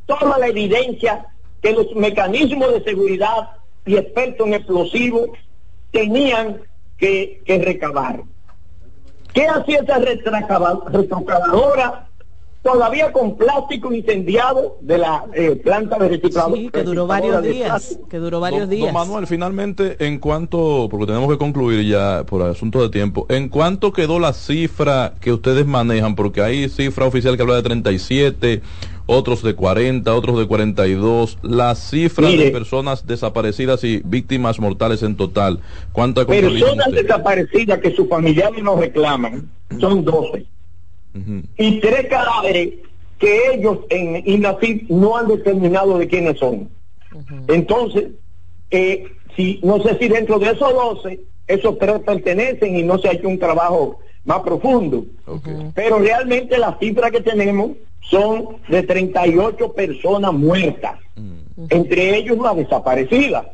toda la evidencia que los mecanismos de seguridad y expertos en explosivos tenían que, recabar. ¿Qué hacía esa retrocavadora todavía con plástico incendiado de la eh, planta de reciclado. Sí, que duró varios días, que duró varios días. Manuel, finalmente, en cuanto, porque tenemos que concluir ya por asunto de tiempo, ¿en cuánto quedó la cifra que ustedes manejan? Porque hay cifra oficial que habla de 37, otros de 40, otros de 42. La cifra de personas desaparecidas y víctimas mortales en total, ¿cuántas Personas desaparecidas que sus familiares nos reclaman son 12. Y tres cadáveres que ellos en INAFIP no han determinado de quiénes son. Entonces, eh, si no sé si dentro de esos 12, esos tres pertenecen y no se ha hecho un trabajo más profundo. Pero realmente la cifra que tenemos son de 38 personas muertas, entre ellos una desaparecida.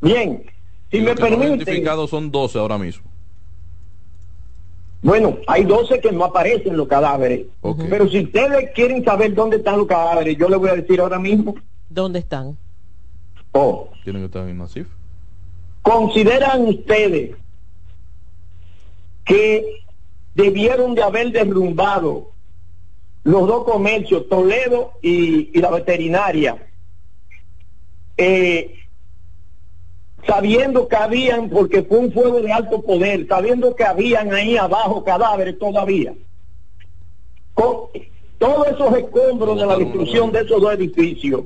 Bien, si me permite... identificados son 12 ahora mismo. Bueno, hay 12 que no aparecen los cadáveres. Pero si ustedes quieren saber dónde están los cadáveres, yo les voy a decir ahora mismo. ¿Dónde están? Oh. Tienen que estar en Masif. ¿Consideran ustedes que debieron de haber derrumbado los dos comercios, Toledo y, la veterinaria, eh, sabiendo que habían, porque fue un fuego de alto poder, sabiendo que habían ahí abajo cadáveres todavía. Con todos esos escombros de la destrucción de esos dos edificios.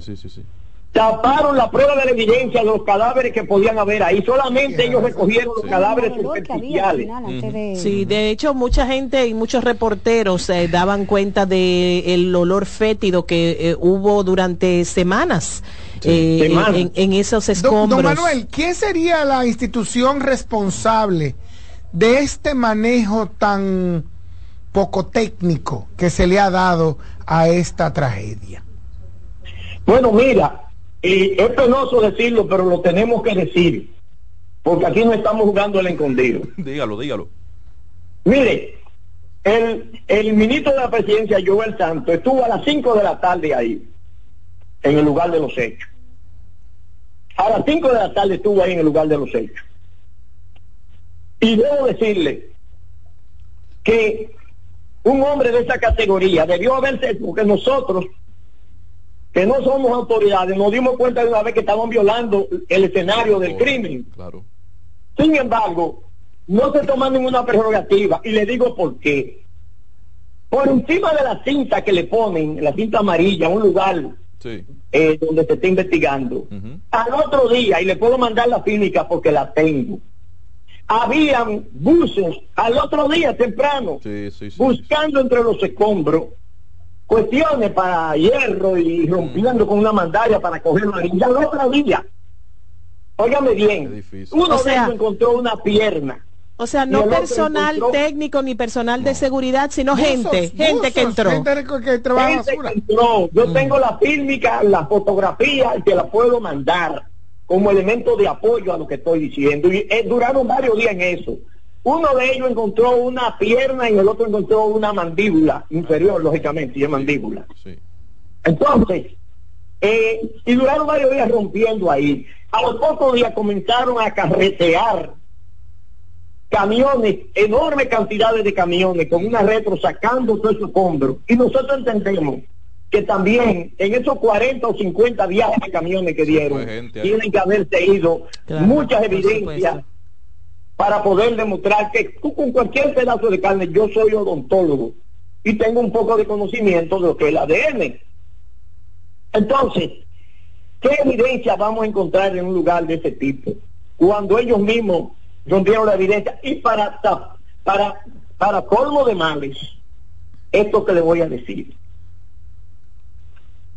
sí, sí, sí. Taparon la prueba de la evidencia de los cadáveres que podían haber ahí. Solamente ellos recogieron los cadáveres superficiales. Sí, de hecho mucha gente y muchos reporteros eh, daban cuenta de el olor fétido que eh, hubo durante semanas. Eh, en, esos escombros. Don, Manuel, ¿quién sería la institución responsable de este manejo tan poco técnico que se le ha dado a esta tragedia? Bueno, mira, y es penoso decirlo, pero lo tenemos que decir, porque aquí no estamos jugando el escondido. *laughs* dígalo, dígalo. Mire, el, el ministro de la presidencia, Joel Santos, estuvo a las 5 de la tarde ahí, en el lugar de los hechos. A las 5 de la tarde estuvo ahí en el lugar de los hechos. Y debo decirle que un hombre de esa categoría debió haberse, porque nosotros que no somos autoridades, nos dimos cuenta de una vez que estaban violando el escenario del crimen. Claro. Sin embargo, no se toma ninguna prerrogativa y le digo por qué. Por encima de la cinta que le ponen, la cinta amarilla, un lugar eh, donde se está investigando, al otro día, y le puedo mandar la clínica porque la tengo, habían buses al otro día temprano, buscando entre los escombros cuestiones para hierro y rompiendo con una mandaria para coger ya el otro día. Óigame bien, uno de ellos encontró una pierna. O sea, no personal técnico ni personal de seguridad, sino gente, gente que entró. Gente que, entró. Yo mm. tengo la fílmica, la fotografía y te la puedo mandar como elemento de apoyo a lo que estoy diciendo. Y eh, duraron varios días en eso. Uno de ellos encontró una pierna y el otro encontró una mandíbula inferior, lógicamente, y es mandíbula. Entonces, eh, y duraron varios días rompiendo ahí. A los pocos días comenzaron a carretear camiones, enormes cantidades de camiones, con una retro sacando todo ese escombro. Y nosotros entendemos que también en esos 40 o 50 viajes de camiones que dieron, tienen que haberse ido muchas evidencias para poder demostrar que tú con cualquier pedazo de carne, yo soy odontólogo y tengo un poco de conocimiento de lo que es el ADN. Entonces, ¿qué evidencia vamos a encontrar en un lugar de ese tipo? Cuando ellos mismos rompieron la evidencia y para, para, para colmo de males, esto que le voy a decir.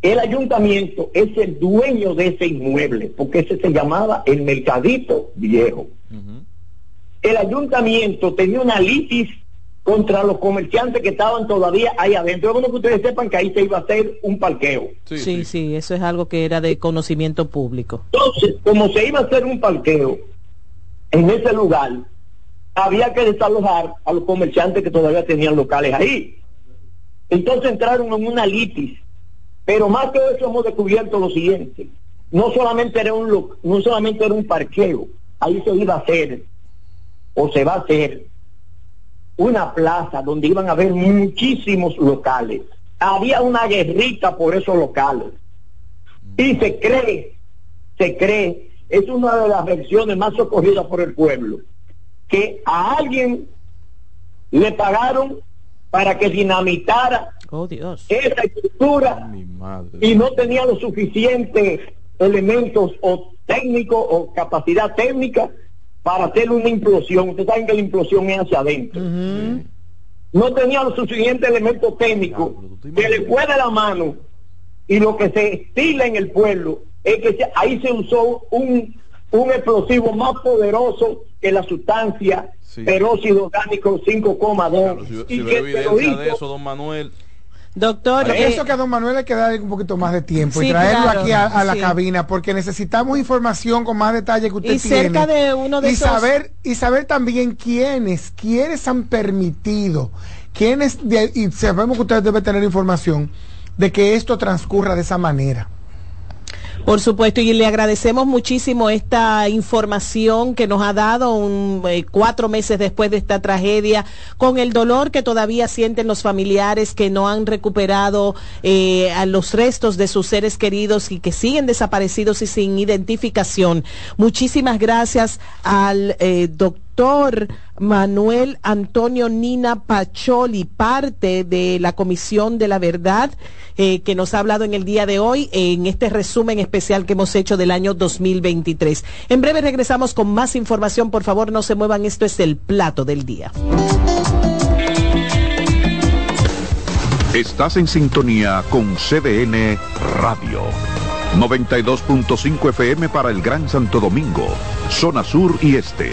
El ayuntamiento es el dueño de ese inmueble, porque ese se llamaba el mercadito viejo el ayuntamiento tenía una litis contra los comerciantes que estaban todavía ahí adentro. Es bueno que ustedes sepan que ahí se iba a hacer un parqueo. Sí, sí, eso es algo que era de conocimiento público. Entonces, como se iba a hacer un parqueo en ese lugar, había que desalojar a los comerciantes que todavía tenían locales ahí. Entonces entraron en una litis. Pero más que eso hemos descubierto lo siguiente. No solamente era un, no solamente era un parqueo, ahí se iba a hacer o se va a hacer una plaza donde iban a haber muchísimos locales. Había una guerrita por esos locales. Y se cree, se cree, es una de las versiones más socorridas por el pueblo, que a alguien le pagaron para que dinamitara oh, Dios. esa estructura y no tenía los suficientes elementos o técnicos o capacidad técnica para hacer una implosión. Ustedes saben que la implosión es hacia adentro. No tenía los suficientes elementos técnicos que le fue de la mano y lo que se estila en el pueblo es que ahí se usó un, un explosivo más poderoso que la sustancia peróxido orgánico 5,2 y que de eso, don Manuel Doctor, eso que a don Manuel hay que darle un poquito más de tiempo y traerlo aquí a, la cabina porque necesitamos información con más detalle que usted y cerca de uno de y saber y saber también quiénes quiénes han permitido quiénes y sabemos que usted debe tener información de que esto transcurra de esa manera. Por supuesto, y le agradecemos muchísimo esta información que nos ha dado un, eh, cuatro meses después de esta tragedia, con el dolor que todavía sienten los familiares que no han recuperado eh, a los restos de sus seres queridos y que siguen desaparecidos y sin identificación. Muchísimas gracias al eh, doctor Manuel Antonio Nina Pacholi, parte de la Comisión de la Verdad, eh, que nos ha hablado en el día de hoy en este resumen especial que hemos hecho del año 2023. En breve regresamos con más información. Por favor, no se muevan. Esto es el plato del día. Estás en sintonía con CDN Radio. 92.5 FM para el Gran Santo Domingo, zona sur y este.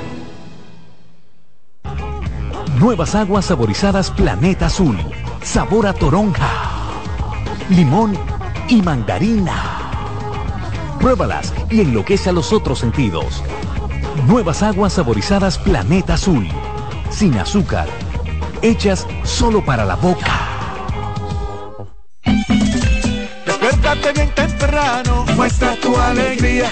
Nuevas aguas saborizadas Planeta Azul. Sabor a toronja, limón y mandarina. Pruébalas y enloquece a los otros sentidos. Nuevas aguas saborizadas Planeta Azul. Sin azúcar. Hechas solo para la boca. Despiértate bien temprano, muestra tu alegría.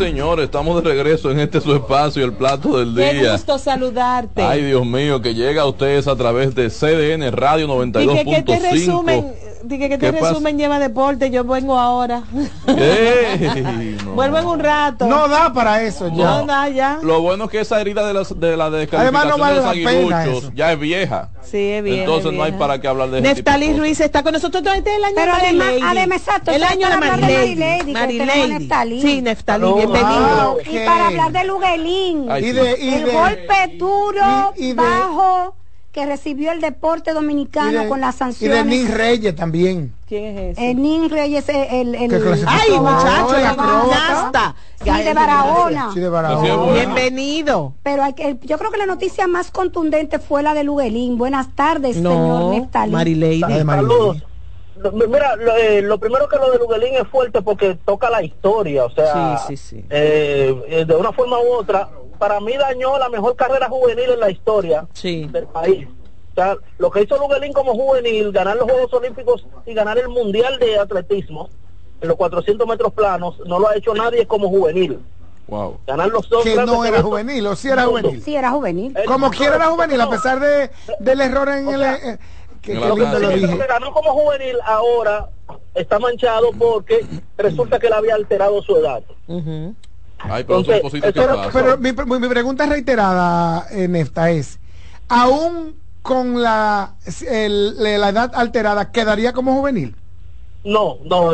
Señor, estamos de regreso en este su espacio, el plato del día. Qué gusto saludarte. Ay, Dios mío, que llega a ustedes a través de CDN Radio 92.5. Dije que te resumen lleva deporte, yo vengo ahora. *laughs* Vuelvo en un rato. No da para eso ya. No, da ya. Lo bueno es que esa herida de, las, de la descalificación no de los aguiluchos ya es vieja. Sí, es vieja. Entonces no hay para qué hablar de Neftali Ruiz está con nosotros todo este el año Pero además, además, exacto, el año de Marilady. Marilady. Sí, Neftali, bienvenido. Y para hablar de Luguelín. y de, el golpe duro, bajo que recibió el deporte dominicano con las sanciones. Y de Nin Reyes también. ¿Quién es ese? El Nin Reyes, el... el, ¡Ay, muchacho! La Sí, de Barahona. Sí, de Barahona. Bienvenido. Pero hay que, yo creo que la noticia más contundente fue la de Luguelín. Buenas tardes, señor Neftalí. Marileide. Saludos. Mira, lo, eh, lo, primero que lo de Luguelín es fuerte porque toca la historia, o sea, sí, sí, sí. Eh, eh de una forma u otra, para mí dañó la mejor carrera juvenil en la historia del país. O sea, lo que hizo Luguelín como juvenil, ganar los Juegos Olímpicos y ganar el Mundial de Atletismo en los 400 metros planos, no lo ha hecho nadie como juvenil. Wow. Ganar los dos que no era juvenil, o sí era juvenil. Sí era juvenil. Como quiera era juvenil, a pesar de, del error en el... Eh, que, lo que, ganó como juvenil ahora está manchado porque resulta que él había alterado su edad. Ay, pero, pero, mi, mi, pregunta reiterada, en esta es, aún con la, la edad alterada, ¿quedaría como juvenil? No, no,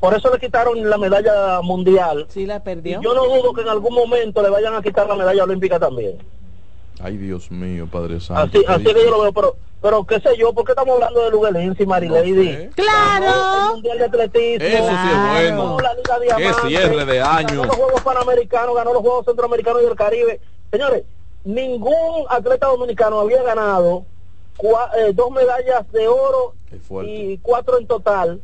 por eso le quitaron la medalla mundial. Sí, la perdió. yo no dudo que en algún momento le vayan a quitar la medalla olímpica también. Ay, Dios mío, Padre Santo. Así, así que yo lo veo, pero, pero qué sé yo, ¿por qué estamos hablando de Luguelín y Marilady? ¡Claro! El Mundial de Atletismo. Eso sí es bueno. La Liga Diamante, qué cierre de año. Ganó los Juegos Panamericanos, ganó los Juegos Centroamericanos y del Caribe. Señores, ningún atleta dominicano había ganado eh, dos medallas de oro y cuatro en total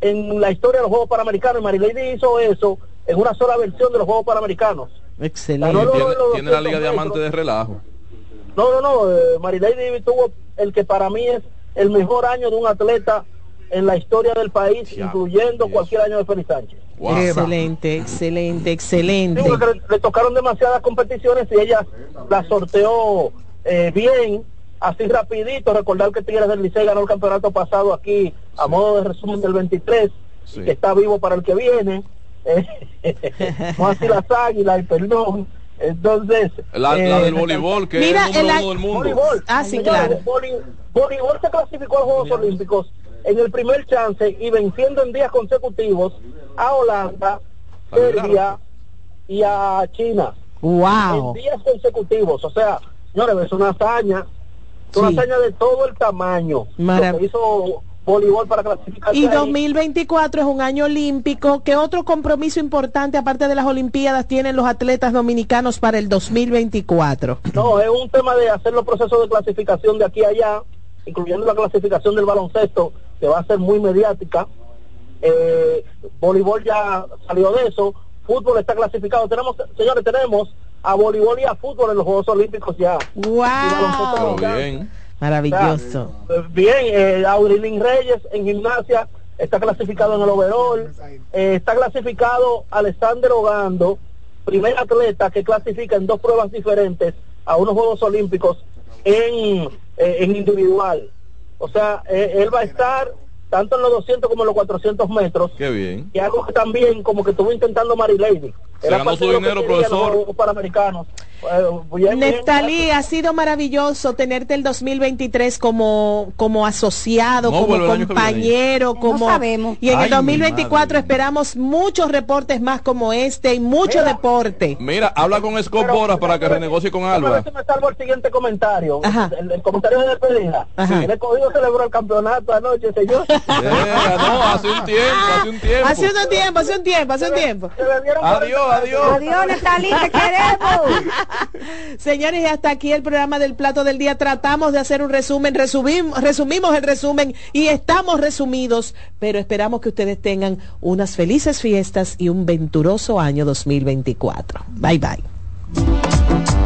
en la historia de los Juegos Panamericanos. Marilady hizo eso en una sola versión de los Juegos Panamericanos. Excelente. tiene, la Liga Diamante de relajo. No, no, no. Eh, Marilady tuvo el que para mí es el mejor año de un atleta en la historia del país, incluyendo cualquier año de Félix Sánchez. Excelente, excelente, excelente. le, tocaron demasiadas competiciones y ella la sorteó eh, bien, así rapidito. Recordar que Tigres del Licey ganó el campeonato pasado aquí a modo de resumen del 23, que está vivo para el que viene. *laughs* no así las águilas, perdón. Entonces, la, eh, del voleibol, que mira, es el número del mundo. Voleibol, ah, sí, claro. Voleibol se clasificó a los Juegos Olímpicos en el primer chance y venciendo en días consecutivos a Holanda, Serbia y a China. Wow. En días consecutivos. O sea, señores, es una hazaña. Es una hazaña de todo el tamaño. hizo voleibol para clasificar. Y 2024 es un año olímpico. ¿Qué otro compromiso importante, aparte de las Olimpiadas, tienen los atletas dominicanos para el 2024? No, es un tema de hacer los procesos de clasificación de aquí a allá, incluyendo la clasificación del baloncesto, que va a ser muy mediática. Eh, voleibol ya salió de eso. Fútbol está clasificado. Tenemos, señores, tenemos a voleibol y a fútbol en los Juegos Olímpicos ya. ¡Wow! Maravilloso. bien, eh, Aurilín Reyes en gimnasia está clasificado en el overall. Eh, está clasificado Alexander Ogando, primer atleta que clasifica en dos pruebas diferentes a unos Juegos Olímpicos en, eh, en individual. O sea, eh, él va a estar tanto en los 200 como en los 400 metros. Qué bien. Y algo que también como que estuvo intentando Marilady. Se ganó su dinero, profesor. Panamericanos. Neftalí, ha sido maravilloso tenerte el 2023 como, como asociado, como compañero, como... sabemos. Y en el 2024 esperamos muchos reportes más como este y mucho deporte. Mira, habla con Scott Boras para que renegocie con Alba. me salvo el siguiente comentario. El, comentario de despedida. El escogido celebró el campeonato anoche, señor. *laughs* no, hace un tiempo, hace un tiempo. Hace un tiempo, hace un tiempo, hace un tiempo. Adiós, adiós. Adiós, Neftalí, te queremos. *laughs* Señores, hasta aquí el programa del plato del día. Tratamos de hacer un resumen, resumimos, resumimos el resumen y estamos resumidos, pero esperamos que ustedes tengan unas felices fiestas y un venturoso año 2024. Bye bye.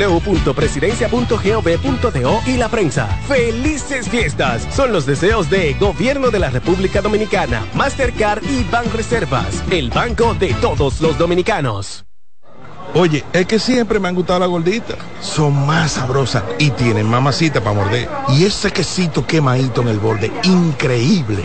www.presidencia.gov.do y la prensa. ¡Felices fiestas! Son los deseos de Gobierno de la República Dominicana, Mastercard y Banreservas, el banco de todos los dominicanos. Oye, es que siempre me han gustado las gorditas. Son más sabrosas y tienen mamacita para morder. Y ese quesito quemadito en el borde, increíble.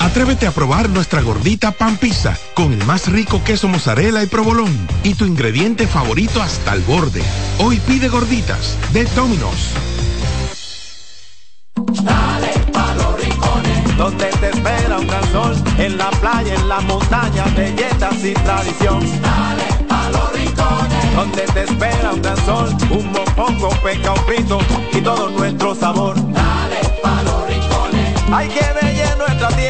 Atrévete a probar nuestra gordita pan pizza con el más rico queso mozzarella y provolón y tu ingrediente favorito hasta el borde. Hoy pide gorditas de Domino's. Dale pa los rincones, donde te espera un gran sol, en la playa, en la montaña, belletas y tradición. Dale pa los rincones, donde te espera un gran sol, un mopongo, peca, un frito y todo nuestro sabor. Dale pa los rincones, hay que ver nuestra tierra.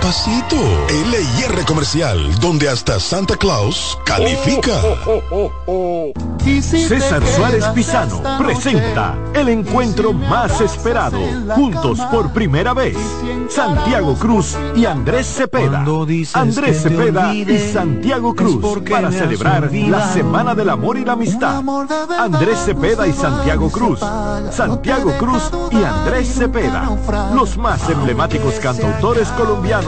pasito. LIR Comercial, donde hasta Santa Claus califica. César Suárez Pisano presenta el encuentro más esperado, juntos por primera vez, Santiago Cruz y Andrés Cepeda. Andrés Cepeda y Santiago Cruz para celebrar la Semana del Amor y la Amistad. Andrés Cepeda y Santiago Cruz. Santiago Cruz y Andrés Cepeda, los más emblemáticos cantautores colombianos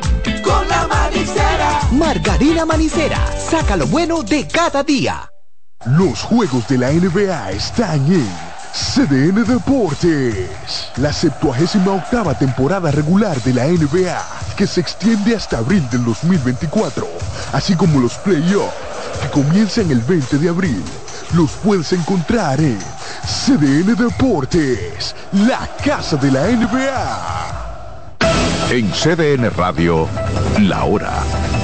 Margarina Manicera, saca lo bueno de cada día. Los juegos de la NBA están en CDN Deportes. La 78 octava temporada regular de la NBA, que se extiende hasta abril del 2024, así como los playoffs, que comienzan el 20 de abril. Los puedes encontrar en CDN Deportes, la casa de la NBA. En CDN Radio, la hora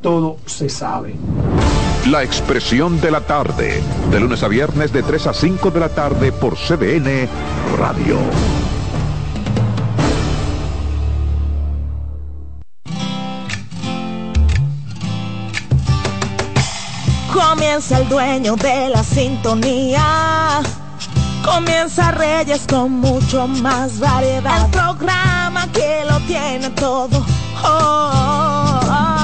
todo se sabe. La expresión de la tarde, de lunes a viernes de 3 a 5 de la tarde por CDN Radio. Comienza el dueño de la sintonía. Comienza Reyes con mucho más variedad. El programa que lo tiene todo. Oh, oh, oh.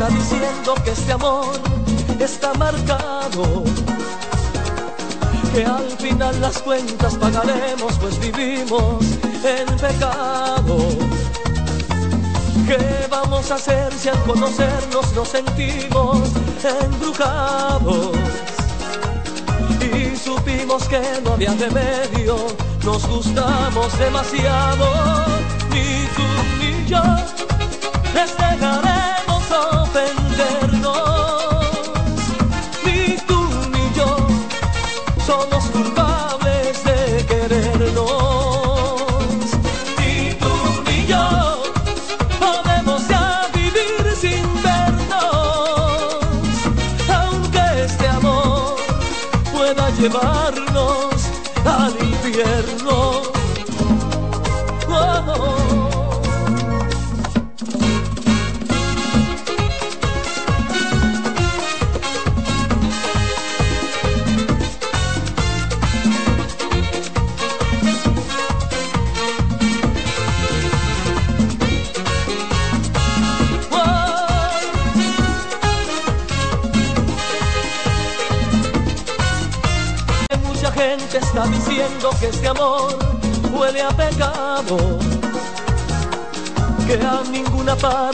Está diciendo que este amor está marcado. Que al final las cuentas pagaremos, pues vivimos en pecado. ¿Qué vamos a hacer si al conocernos nos sentimos embrujados? Y supimos que no había remedio, nos gustamos demasiado, ni tú ni yo les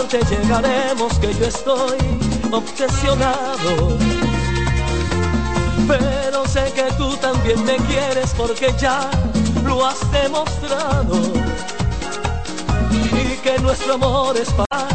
parte llegaremos, que yo estoy obsesionado. Pero sé que tú también me quieres porque ya lo has demostrado y que nuestro amor es para